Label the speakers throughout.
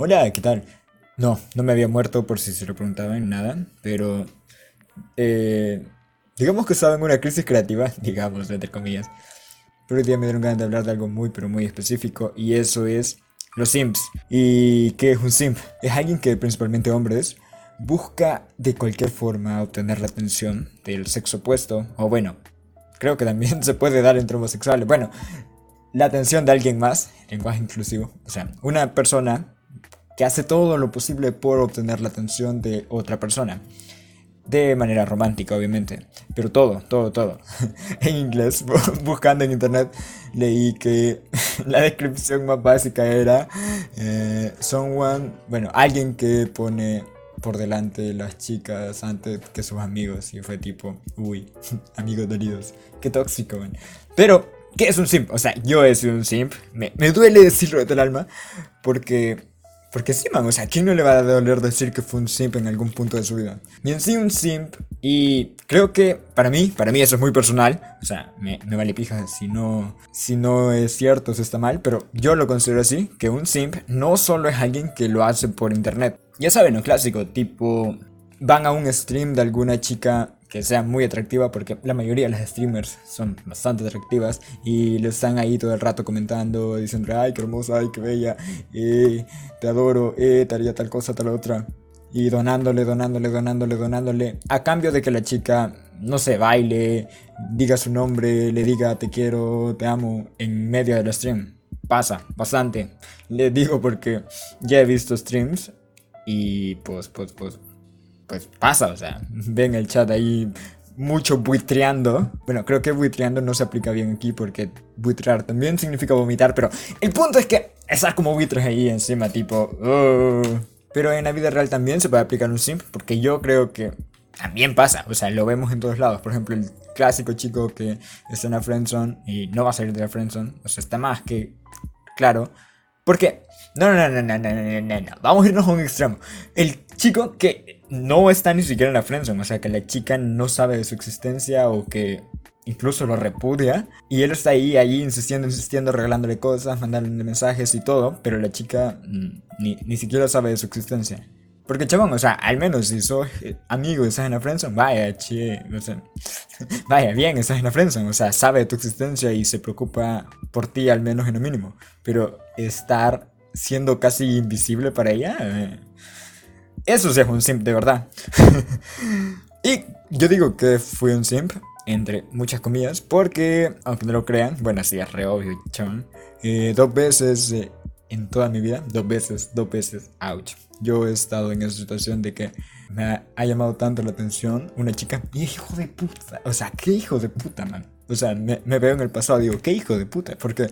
Speaker 1: Hola, ¿qué tal? No, no me había muerto por si se lo preguntaban, nada, pero... eh, digamos que estaba en una crisis creativa, digamos, entre comillas. Pero hoy día me dieron ganas de hablar de algo muy, pero muy específico, y eso es los simps. ¿Y qué es un simp? Es alguien que, principalmente hombres, busca de cualquier forma obtener la atención del sexo opuesto, o bueno, creo que también se puede dar entre homosexuales. Bueno, la atención de alguien más, lenguaje inclusivo, o sea, una persona que hace todo lo posible por obtener la atención de otra persona. De manera romántica, obviamente. Pero todo, todo, todo. en inglés, bu- buscando en internet, leí que la descripción más básica era eh, someone, bueno, alguien que pone por delante las chicas antes que sus amigos. Y fue tipo, uy, amigos dolidos. Qué tóxico, man. Pero, ¿qué es un simp? O sea, yo he sido un simp. Me, me duele decirlo de todo el alma. Porque porque sí, man, o sea, ¿a quién no le va a doler decir que fue un simp en algún punto de su vida? Y en sí un simp, y creo que para mí, para mí eso es muy personal, o sea, me, me vale pija si no, si no es cierto, si está mal, pero yo lo considero así, que un simp no solo es alguien que lo hace por internet. Ya saben, lo clásico, tipo, van a un stream de alguna chica que sea muy atractiva, porque la mayoría de las streamers son bastante atractivas y le están ahí todo el rato comentando, diciendo, ay, qué hermosa, ay, qué bella, eh, te adoro, eh, te haría tal cosa, tal otra. Y donándole, donándole, donándole, donándole, a cambio de que la chica, no sé, baile, diga su nombre, le diga te quiero, te amo, en medio del stream. Pasa, bastante. Le digo porque ya he visto streams y pues, pues, pues, pues pasa, o sea, ven el chat ahí mucho buitreando. Bueno, creo que buitreando no se aplica bien aquí porque buitrear también significa vomitar, pero el punto es que estás como buitres ahí encima, tipo... Oh. Pero en la vida real también se puede aplicar un simp porque yo creo que también pasa, o sea, lo vemos en todos lados. Por ejemplo, el clásico chico que está en la friendzone y no va a salir de la friendzone, o sea, está más que claro. Porque... No, no, no, no, no, no, no, no, vamos a irnos a un extremo. El chico que no está ni siquiera en la friendzone, o sea, que la chica no sabe de su existencia o que incluso lo repudia. Y él está ahí, ahí, insistiendo, insistiendo, regalándole cosas, mandándole mensajes y todo, pero la chica mm, ni, ni siquiera sabe de su existencia. Porque, chabón, o sea, al menos si sos eh, amigo y estás en la friendzone, vaya, che, o sea, vaya, bien, estás en la friendzone, o sea, sabe de tu existencia y se preocupa por ti al menos en lo mínimo. Pero estar siendo casi invisible para ella, eh, eso sí es un simp de verdad. y yo digo que fui un simp, entre muchas comillas, porque, aunque no lo crean, bueno, sí, es re obvio, chabón, eh, dos veces eh, en toda mi vida, dos veces, dos veces, ouch. Yo he estado en esa situación de que me ha, ha llamado tanto la atención una chica. Y hijo de puta. O sea, qué hijo de puta, man. O sea, me, me veo en el pasado digo, qué hijo de puta. Porque,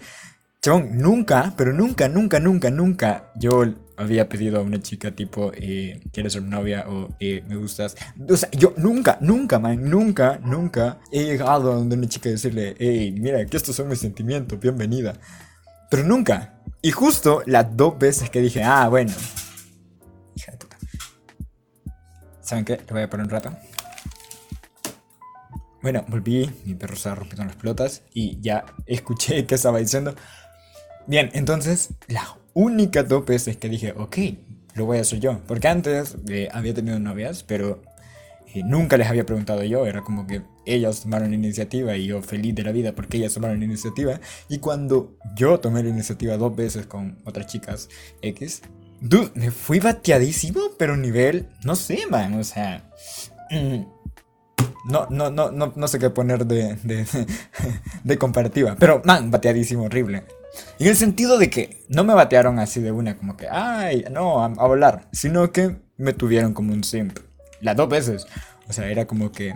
Speaker 1: chabón, nunca, pero nunca, nunca, nunca, nunca yo había pedido a una chica tipo, eh, ¿quieres ser novia? O eh, me gustas. O sea, yo nunca, nunca, man, nunca, nunca he llegado a donde una chica decirle, hey, mira, que estos son mis sentimientos, bienvenida. Pero nunca. Y justo las dos veces que dije, ah, bueno. Hija de puta. ¿Saben qué? Le voy a poner un rato. Bueno, volví, mi perro estaba rompiendo las pelotas y ya escuché que estaba diciendo. Bien, entonces, las únicas dos veces que dije, ok, lo voy a hacer yo. Porque antes eh, había tenido novias, pero eh, nunca les había preguntado yo. Era como que ellas tomaron la iniciativa y yo feliz de la vida porque ellas tomaron la iniciativa. Y cuando yo tomé la iniciativa dos veces con otras chicas X, dude, me fui bateadísimo, pero nivel, no sé, man, o sea... mm, no, no, no, no, no sé qué poner de, de comparativa. Pero, man, bateadísimo, horrible. En el sentido de que no me batearon así de una, como que, ay, no, a, volar. Sino que me tuvieron como un simp. Las dos veces. O sea, era como que,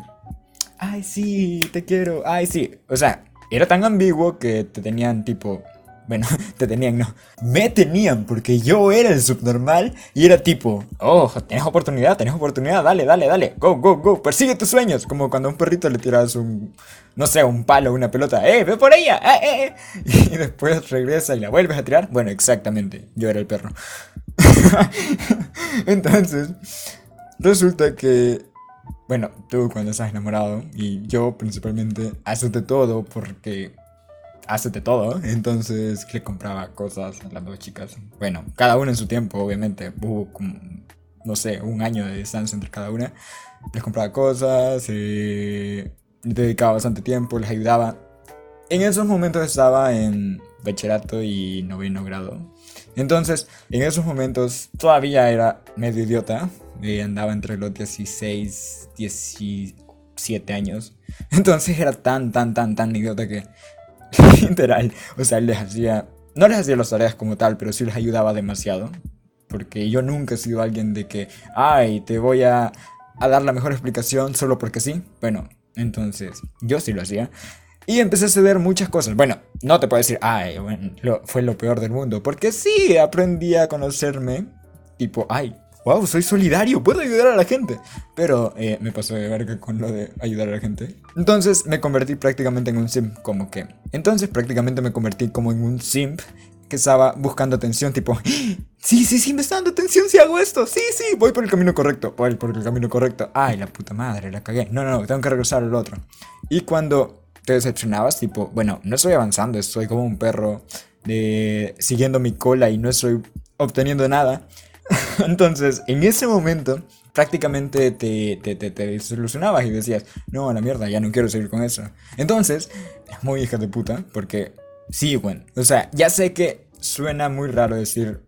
Speaker 1: ay, sí, te quiero, ay, sí. O sea, era tan ambiguo que te tenían tipo. Bueno, te tenían, no. Me tenían porque yo era el subnormal y era tipo, oh, tienes oportunidad, tienes oportunidad, dale, dale, dale, go, go, go, persigue tus sueños. Como cuando a un perrito le tiras un, no sé, un palo, una pelota, eh, ve por ella, eh, eh, eh. Y después regresa y la vuelves a tirar. Bueno, exactamente, yo era el perro. Entonces, resulta que bueno, tú cuando estás enamorado y yo principalmente haces de todo porque hace de todo. Entonces le compraba cosas a las dos chicas. Bueno, cada una en su tiempo, obviamente. Hubo como, no sé, un año de distancia entre cada una. Les compraba cosas, eh, les dedicaba bastante tiempo, les ayudaba. En esos momentos estaba en bachillerato y noveno grado. Entonces, en esos momentos todavía era medio idiota. Y andaba entre los 16, 17 años. Entonces era tan, tan, tan, tan idiota que literal, o sea, les hacía, no les hacía las tareas como tal, pero sí les ayudaba demasiado. Porque yo nunca he sido alguien de que, ay, te voy a, a dar la mejor explicación solo porque sí. Bueno, entonces yo sí lo hacía. Y empecé a ceder muchas cosas. Bueno, no te puedo decir, ay, bueno, fue lo peor del mundo. Porque sí, aprendí a conocerme. Tipo, ay, wow, soy solidario, puedo ayudar a la gente. Pero eh, me pasó de verga con lo de ayudar a la gente. Entonces me convertí prácticamente en un simp, como que. Entonces prácticamente me convertí como en un simp que estaba buscando atención, tipo, sí, sí, sí, me está dando atención si hago esto, sí, sí, voy por el camino correcto, voy por el camino correcto, ay, la puta madre, la cagué, no, no, no, tengo que regresar al otro. Y cuando te decepcionabas, tipo, bueno, no estoy avanzando, estoy como un perro de, siguiendo mi cola y no estoy obteniendo nada, Entonces, en ese momento, prácticamente te, te, te, desilusionabas y decías, no, a la mierda, ya no quiero seguir con eso. Entonces, es muy hija de puta, porque sí, bueno, o sea, ya sé que suena muy raro decir,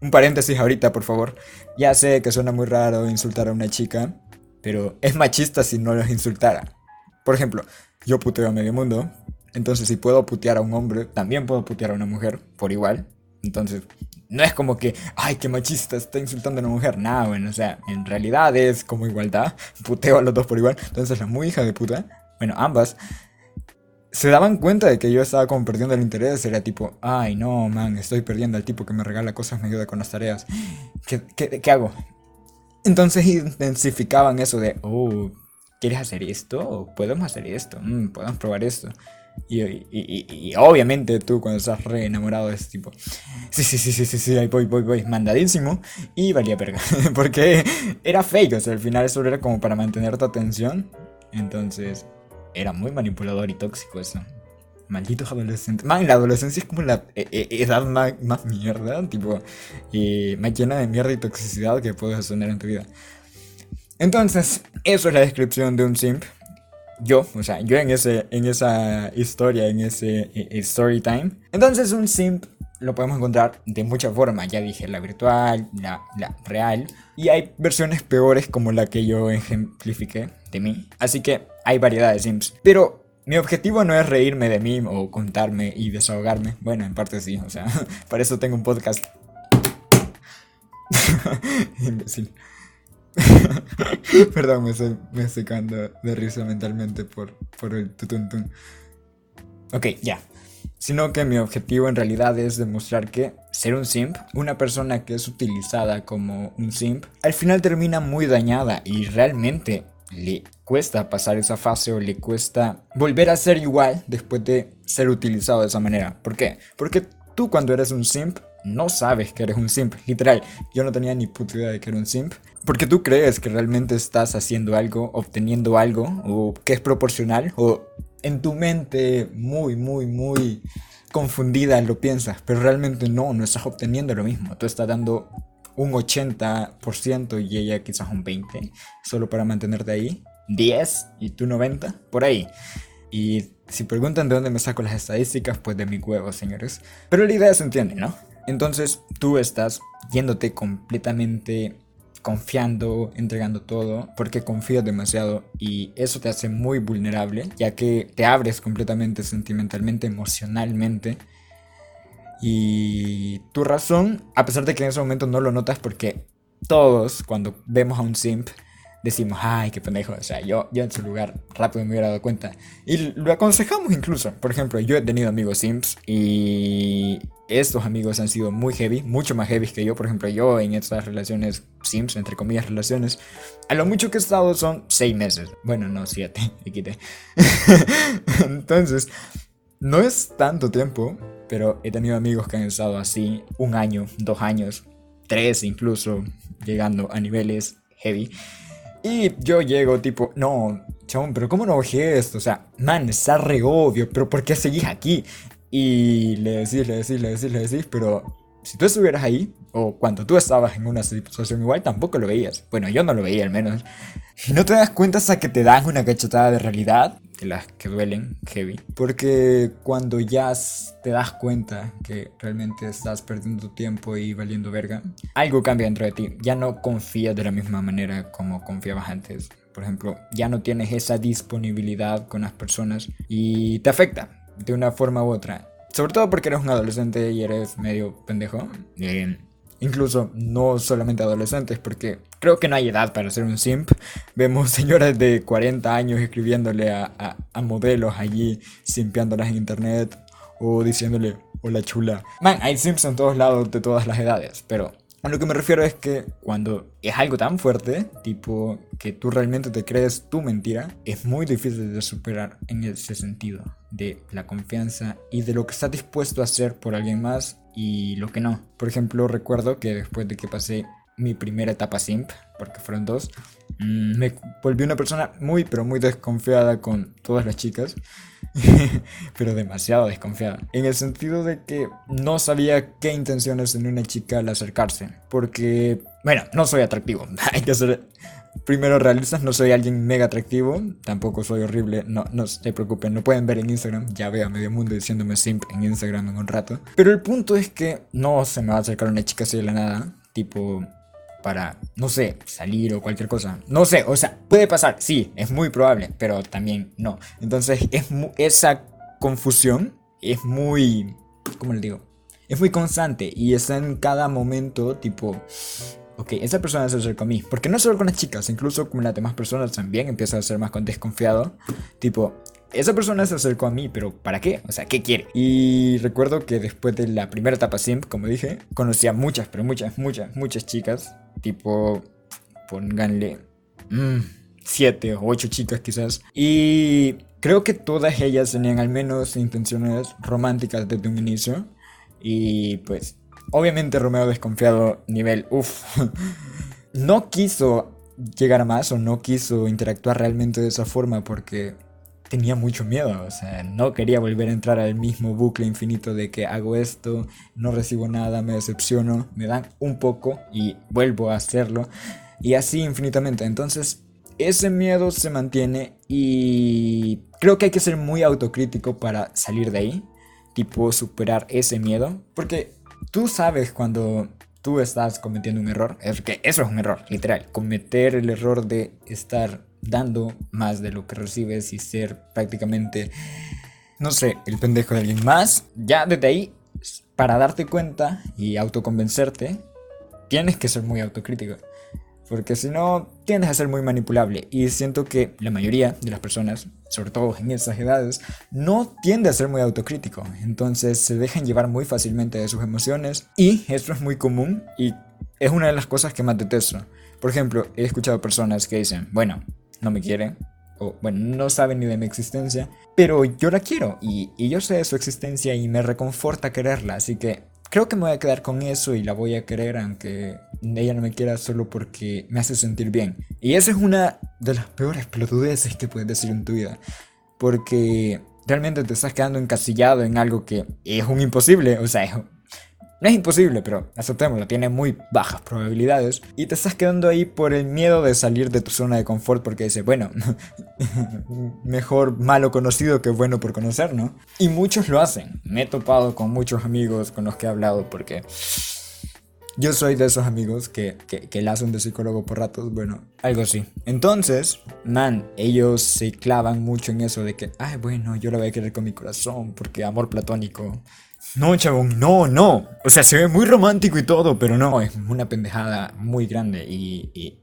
Speaker 1: un paréntesis ahorita, por favor, ya sé que suena muy raro insultar a una chica, pero es machista si no los insultara. Por ejemplo, yo puteo a medio mundo, entonces si puedo putear a un hombre, también puedo putear a una mujer, por igual. Entonces, no es como que, ay, qué machista, está insultando a una mujer. Nada, bueno, o sea, en realidad es como igualdad. Puteo a los dos por igual. Entonces la muy hija de puta, bueno, ambas, se daban cuenta de que yo estaba como perdiendo el interés. Era tipo, ay, no, man, estoy perdiendo al tipo que me regala cosas, me ayuda con las tareas. ¿Qué, qué, qué hago? Entonces intensificaban eso de, oh, ¿quieres hacer esto? ¿Podemos hacer esto? Mm, podemos probar esto. Y, obviamente tú cuando estás re enamorado ese tipo, sí, sí, sí, sí, sí, sí, ahí voy, voy, voy, mandadísimo. Y valía perga, porque era fake, o sea, al final eso era como para mantener tu atención. Entonces, era muy manipulador y tóxico eso. Malditos adolescentes. Man, la adolescencia es como la e, e, edad más, más, mierda, tipo, y más llena de mierda y toxicidad que puedes tener en tu vida. Entonces, eso es la descripción de un simp yo, o sea, yo en, ese, en esa historia, en ese eh, eh, story time. Entonces un simp lo podemos encontrar de muchas formas. Ya dije la virtual, la, la, real. Y hay versiones peores como la que yo ejemplifiqué de mí. Así que hay variedad de simps. Pero mi objetivo no es reírme de mí o contarme y desahogarme. Bueno, en parte sí, o sea, para eso tengo un podcast. Imbécil. Perdón, me estoy, me secando de risa mentalmente por, por el tutuntun. Ok, ya. Sino que mi objetivo en realidad es demostrar que ser un simp, una persona que es utilizada como un simp, al final termina muy dañada y realmente le cuesta pasar esa fase o le cuesta volver a ser igual después de ser utilizado de esa manera. ¿Por qué? Porque tú cuando eres un simp no sabes que eres un simp. Literal, yo no tenía ni puta idea de que era un simp. Porque tú crees que realmente estás haciendo algo, obteniendo algo, o que es proporcional, o en tu mente muy, muy, muy confundida lo piensas, pero realmente no, no estás obteniendo lo mismo. Tú estás dando un 80% y ella quizás un 20%, solo para mantenerte ahí. 10 y tú 90, por ahí. Y si preguntan de dónde me saco las estadísticas, pues de mi huevo, señores. Pero la idea se entiende, ¿no? Entonces tú estás yéndote completamente confiando, entregando todo, porque confías demasiado y eso te hace muy vulnerable, ya que te abres completamente sentimentalmente, emocionalmente. Y tu razón, a pesar de que en ese momento no lo notas, porque todos cuando vemos a un simp, decimos, ay, qué pendejo. O sea, yo, yo en su lugar rápido me hubiera dado cuenta. Y lo aconsejamos incluso. Por ejemplo, yo he tenido amigos Sims y estos amigos han sido muy heavy, mucho más heavy que yo. Por ejemplo, yo en estas relaciones Sims, entre comillas, relaciones, a lo mucho que he estado son seis meses. Bueno, no, siete, quité. Entonces, no es tanto tiempo, pero he tenido amigos que han estado así un año, dos años, tres incluso, llegando a niveles heavy. Y yo llego tipo, no, chabón, pero ¿cómo no bajé esto? O sea, man, está re pero ¿por qué seguís aquí? y le decís, le decís, le decís, le decís, pero si tú estuvieras ahí, o cuando tú estabas en una situación igual, tampoco lo veías. Bueno, yo no lo veía al menos. Y no te das cuenta hasta que te dan una cachetada de realidad, de las que duelen heavy. Porque cuando ya te das cuenta que realmente estás perdiendo tiempo y valiendo verga, algo cambia dentro de ti. Ya no confías de la misma manera como confiabas antes. Por ejemplo, ya no tienes esa disponibilidad con las personas y te afecta de una forma u otra. Sobre todo porque eres un adolescente y eres medio pendejo. Eh, incluso no solamente adolescentes, porque creo que no hay edad para ser un simp. Vemos señoras de 40 años escribiéndole a, modelos allí, simpeándolas en internet o diciéndole, hola chula. Man, hay simps en todos lados de todas las edades, pero a lo que me refiero es que cuando es algo tan fuerte, tipo que tú realmente te crees tu mentira, es muy difícil de superar en ese sentido, de la confianza y de lo que estás dispuesto a hacer por alguien más y lo que no. Por ejemplo, recuerdo que después de que pasé mi primera etapa simp, porque fueron dos, mm, me volví una persona muy, pero muy desconfiada con todas las chicas. pero demasiado desconfiada. En el sentido de que no sabía qué intenciones tenía una chica al acercarse. Porque, bueno, no soy atractivo. Hay que ser primero realistas. No soy alguien mega atractivo. Tampoco soy horrible. No, no se preocupen. No pueden ver en Instagram. Ya veo a medio mundo diciéndome siempre en Instagram en un rato. Pero el punto es que no se me va a acercar una chica así de la nada. Tipo, para, no sé, salir o cualquier cosa. No sé, o sea, puede pasar, sí, es muy probable, pero también no. Entonces, es esa confusión es muy, ¿cómo le digo? Es muy constante y está en cada momento, tipo, ok, esa persona se acerca a mí. Porque no solo con las chicas, incluso con las demás personas también empieza a ser más desconfiado. Tipo, esa persona se acercó a mí, pero ¿para qué? O sea, ¿qué quiere? Y recuerdo que después de la primera etapa simp, como dije, conocí a muchas, pero muchas, muchas, muchas chicas. Tipo, pónganle... Mmm, siete o ocho chicas quizás. Y creo que todas ellas tenían al menos intenciones románticas desde un inicio. Y pues, obviamente Romeo desconfiado nivel, uff, no quiso llegar a más o no quiso interactuar realmente de esa forma porque tenía mucho miedo, o sea, no quería volver a entrar al mismo bucle infinito de que hago esto, no recibo nada, me decepciono, me dan un poco y vuelvo a hacerlo y así infinitamente. Entonces, ese miedo se mantiene y creo que hay que ser muy autocrítico para salir de ahí, tipo superar ese miedo, porque tú sabes cuando tú estás cometiendo un error, es que eso es un error, literal, cometer el error de estar dando más de lo que recibes y ser prácticamente, no sé, el pendejo de alguien más, ya desde ahí, para darte cuenta y autoconvencerte, tienes que ser muy autocrítico. Porque si no, tiendes a ser muy manipulable. Y siento que la mayoría de las personas, sobre todo en esas edades, no tiende a ser muy autocrítico. Entonces se dejan llevar muy fácilmente de sus emociones. Y esto es muy común y es una de las cosas que más detesto. Por ejemplo, he escuchado personas que dicen, bueno, no me quiere, o bueno, no sabe ni de mi existencia, pero yo la quiero y, y yo sé de su existencia y me reconforta quererla, así que creo que me voy a quedar con eso y la voy a querer aunque ella no me quiera solo porque me hace sentir bien. Y esa es una de las peores pelotudeces que puedes decir en tu vida, porque realmente te estás quedando encasillado en algo que es un imposible, o sea, no es imposible, pero aceptémoslo, tiene muy bajas probabilidades. Y te estás quedando ahí por el miedo de salir de tu zona de confort porque dices, bueno, mejor malo conocido que bueno por conocer, ¿no? Y muchos lo hacen. Me he topado con muchos amigos con los que he hablado porque... Yo soy de esos amigos que, que, que la hacen de psicólogo por ratos, bueno, algo así. Entonces, man, ellos se clavan mucho en eso de que, ay, bueno, yo la voy a querer con mi corazón porque amor platónico. No, chabón, no, no. O sea, se ve muy romántico y todo, pero no, es una pendejada muy grande y...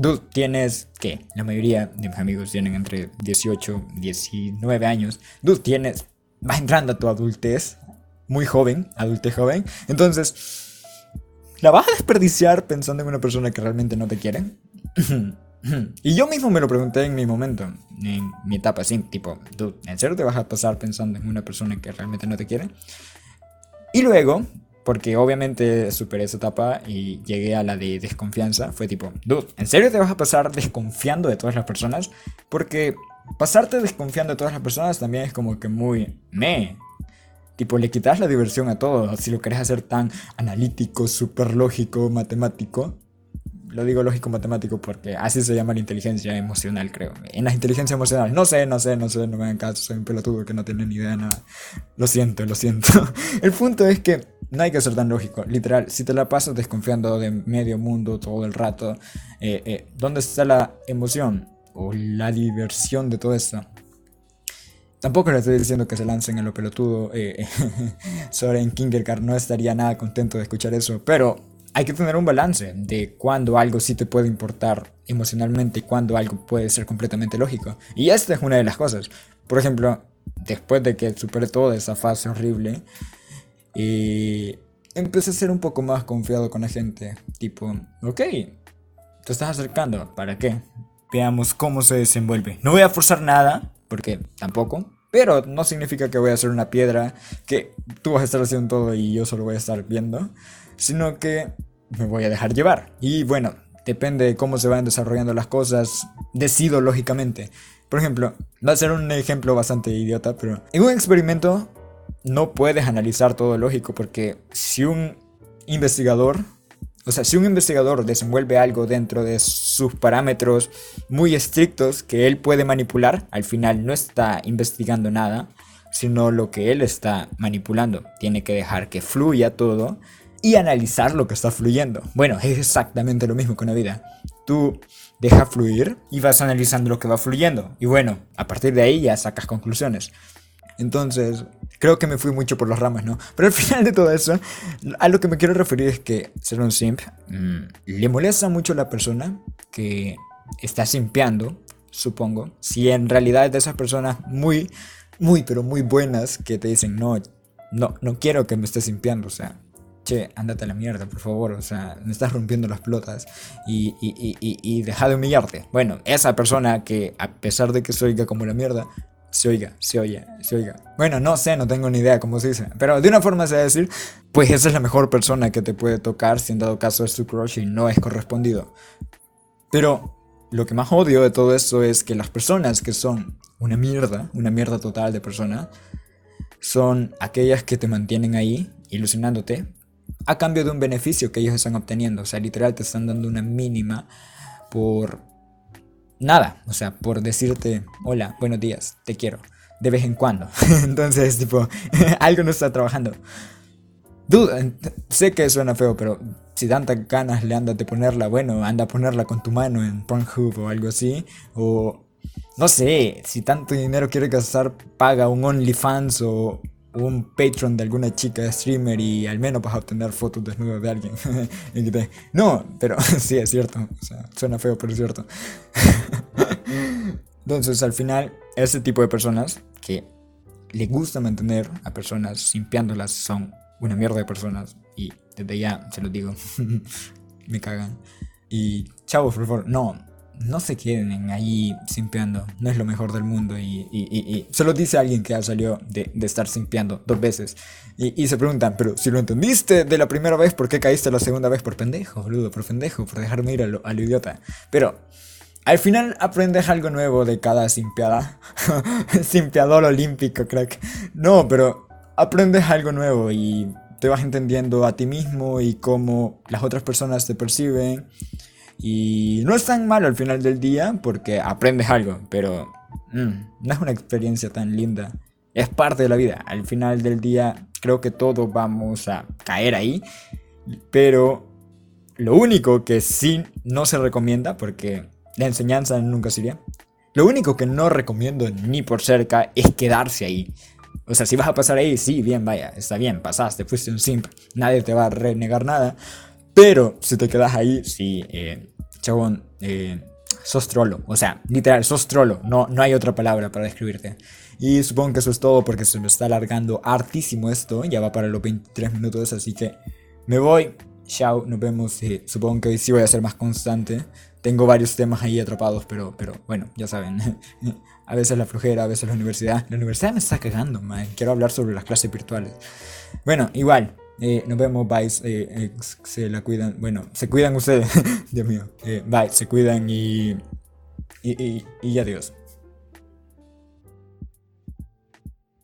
Speaker 1: Tú tienes, ¿qué? La mayoría de mis amigos tienen entre 18 y 19 años. Tú tienes, vas entrando a tu adultez, muy joven, adultez joven. Entonces, ¿la vas a desperdiciar pensando en una persona que realmente no te quiere? Y yo mismo me lo pregunté en mi momento, en mi etapa así, tipo, ¿tú en serio te vas a pasar pensando en una persona que realmente no te quiere? Y luego, porque obviamente superé esa etapa y llegué a la de desconfianza, fue tipo, dude, ¿en serio te vas a pasar desconfiando de todas las personas? Porque pasarte desconfiando de todas las personas también es como que muy me. Tipo, le quitas la diversión a todo. Si lo querés hacer tan analítico, súper lógico, matemático. Lo digo lógico matemático porque así se llama la inteligencia emocional, creo. En la inteligencia emocional, no sé, no sé, no sé, no me hagan caso, soy un pelotudo que no tiene ni idea de nada. Lo siento, lo siento. El punto es que no hay que ser tan lógico. Literal, si te la pasas desconfiando de medio mundo todo el rato, eh, eh, ¿dónde está la emoción o la diversión de todo esto? Tampoco le estoy diciendo que se lancen en lo pelotudo. Eh, Soren Kingergar no estaría nada contento de escuchar eso. Pero hay que tener un balance de cuando algo sí te puede importar emocionalmente y cuando algo puede ser completamente lógico. Y esta es una de las cosas. Por ejemplo, después de que superé toda esa fase horrible, y empecé a ser un poco más confiado con la gente. Tipo, ok, te estás acercando, ¿para qué? Veamos cómo se desenvuelve. No voy a forzar nada, porque tampoco. Pero no significa que voy a hacer una piedra, que tú vas a estar haciendo todo y yo solo voy a estar viendo. Sino que me voy a dejar llevar. Y bueno, depende de cómo se vayan desarrollando las cosas, decido lógicamente. Por ejemplo, va a ser un ejemplo bastante idiota, pero en un experimento no puedes analizar todo lógico porque si un investigador, o sea, si un investigador desenvuelve algo dentro de sus parámetros muy estrictos que él puede manipular, al final no está investigando nada, sino lo que él está manipulando. Tiene que dejar que fluya todo y analizar lo que está fluyendo. Bueno, es exactamente lo mismo con la vida. Tú deja fluir y vas analizando lo que va fluyendo. Y bueno, a partir de ahí ya sacas conclusiones. Entonces, creo que me fui mucho por las ramas, ¿no? Pero al final de todo eso, a lo que me quiero referir es que ser un simp mm, le molesta mucho a la persona que está simpeando, supongo. Si en realidad es de esas personas muy, muy, pero muy buenas que te dicen, no, no, no quiero que me estés simpeando, o sea, che, ándate a la mierda, por favor, o sea, me estás rompiendo las pelotas y, y, y, y, deja de humillarte. Bueno, esa persona que a pesar de que se oiga como la mierda, se oiga, se oye, se oiga. Bueno, no sé, no tengo ni idea cómo se dice. Pero de una forma se va a decir, pues esa es la mejor persona que te puede tocar si en dado caso es tu crush y no es correspondido. Pero lo que más odio de todo esto es que las personas que son una mierda, una mierda total de persona, son aquellas que te mantienen ahí, ilusionándote, a cambio de un beneficio que ellos están obteniendo. O sea, literal te están dando una mínima por nada, o sea, por decirte, hola, buenos días, te quiero, de vez en cuando. Entonces, tipo, algo no está trabajando. Duda, sé que suena feo, pero si tantas ganas le andas de ponerla, bueno, anda a ponerla con tu mano en Pornhub o algo así. O no sé, si tanto dinero quiere gastar, paga un OnlyFans o un Patreon de alguna chica streamer y al menos vas a obtener fotos desnudas de alguien. no, pero sí es cierto. O sea, suena feo, pero es cierto. Entonces, al final, ese tipo de personas que le gusta mantener a personas simpiándolas son una mierda de personas. Y desde ya se los digo. Me cagan. Y chavos, por favor, no, no se queden ahí simpeando. No es lo mejor del mundo. Y, y, se lo dice alguien que ya salió de, de estar simpeando dos veces. Y, se preguntan, pero si lo entendiste de la primera vez, ¿por qué caíste la segunda vez? Por pendejo, boludo, por pendejo, por dejarme ir a idiota. Pero al final aprendes algo nuevo de cada simpeada. Simpeador olímpico, crack. No, pero aprendes algo nuevo y te vas entendiendo a ti mismo y cómo las otras personas te perciben y no es tan malo al final del día porque aprendes algo, pero mm, no es una experiencia tan linda. Es parte de la vida. Al final del día creo que todos vamos a caer ahí. Pero lo único que sí no se recomienda, porque la enseñanza nunca sería. Lo único que no recomiendo ni por cerca es quedarse ahí. O sea, si vas a pasar ahí, sí, bien, vaya, está bien, pasaste, fuiste un simp, nadie te va a renegar nada. Pero si te quedas ahí, sí, eh, chabón, eh, sos trolo. O sea, literal, sos trolo. No, no hay otra palabra para describirte. Y supongo que eso es todo porque se me está alargando hartísimo esto. Ya va para los 23 minutos, así que me voy. Chao, nos vemos. Eh, supongo que hoy sí voy a ser más constante. Tengo varios temas ahí atrapados, pero, pero bueno, ya saben. a veces la flojera, a veces la universidad. La universidad me está cagando, man. Quiero hablar sobre las clases virtuales. Bueno, igual. Eh, nos vemos, bye. Eh, eh, se la cuidan. Bueno, se cuidan ustedes. Dios mío. bye, se cuidan y, y, y, y adiós.